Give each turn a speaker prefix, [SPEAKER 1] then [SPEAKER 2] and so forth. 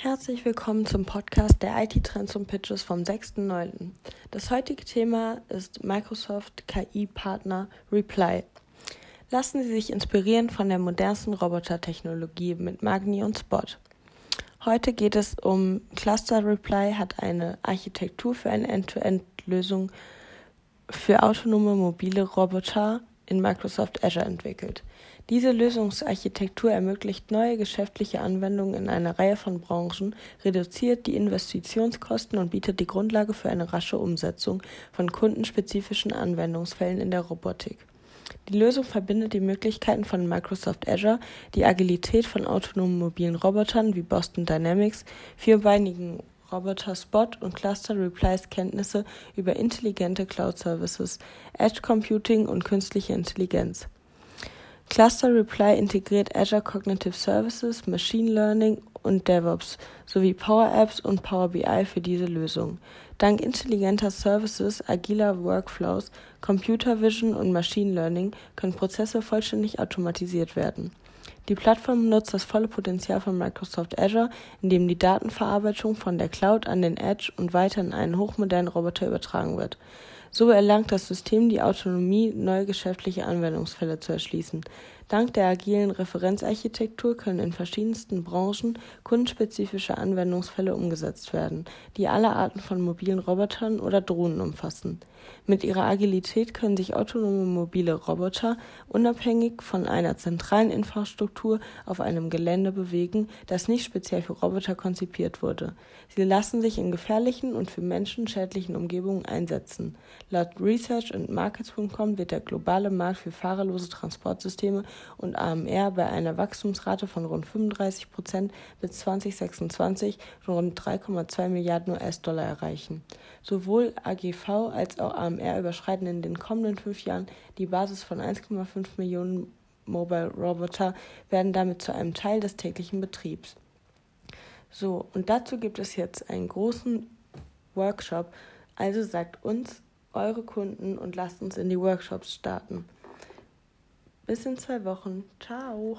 [SPEAKER 1] Herzlich willkommen zum Podcast der IT-Trends und Pitches vom 6.9. Das heutige Thema ist Microsoft KI-Partner Reply. Lassen Sie sich inspirieren von der modernsten Robotertechnologie mit Magni und Spot. Heute geht es um Cluster Reply hat eine Architektur für eine End-to-End-Lösung für autonome mobile Roboter in Microsoft Azure entwickelt. Diese Lösungsarchitektur ermöglicht neue geschäftliche Anwendungen in einer Reihe von Branchen, reduziert die Investitionskosten und bietet die Grundlage für eine rasche Umsetzung von kundenspezifischen Anwendungsfällen in der Robotik. Die Lösung verbindet die Möglichkeiten von Microsoft Azure, die Agilität von autonomen mobilen Robotern wie Boston Dynamics, vierbeinigen Roboter Spot und Cluster Replies Kenntnisse über intelligente Cloud Services, Edge Computing und künstliche Intelligenz. Cluster Reply integriert Azure Cognitive Services, Machine Learning und DevOps sowie Power Apps und Power BI für diese Lösung. Dank intelligenter Services, agiler Workflows, Computer Vision und Machine Learning können Prozesse vollständig automatisiert werden. Die Plattform nutzt das volle Potenzial von Microsoft Azure, indem die Datenverarbeitung von der Cloud an den Edge und weiter in einen hochmodernen Roboter übertragen wird. So erlangt das System die Autonomie, neue geschäftliche Anwendungsfälle zu erschließen. Dank der agilen Referenzarchitektur können in verschiedensten Branchen kundenspezifische Anwendungsfälle umgesetzt werden, die alle Arten von mobilen Robotern oder Drohnen umfassen. Mit ihrer Agilität können sich autonome mobile Roboter unabhängig von einer zentralen Infrastruktur auf einem Gelände bewegen, das nicht speziell für Roboter konzipiert wurde. Sie lassen sich in gefährlichen und für Menschen schädlichen Umgebungen einsetzen. Laut Research and Markets.com wird der globale Markt für fahrerlose Transportsysteme und AMR bei einer Wachstumsrate von rund 35 Prozent bis 2026 von rund 3,2 Milliarden US-Dollar erreichen. Sowohl AGV als auch AMR überschreiten in den kommenden fünf Jahren die Basis von 1,5 Millionen Mobile Roboter, werden damit zu einem Teil des täglichen Betriebs. So, und dazu gibt es jetzt einen großen Workshop. Also sagt uns eure Kunden und lasst uns in die Workshops starten. Bis in zwei Wochen. Ciao.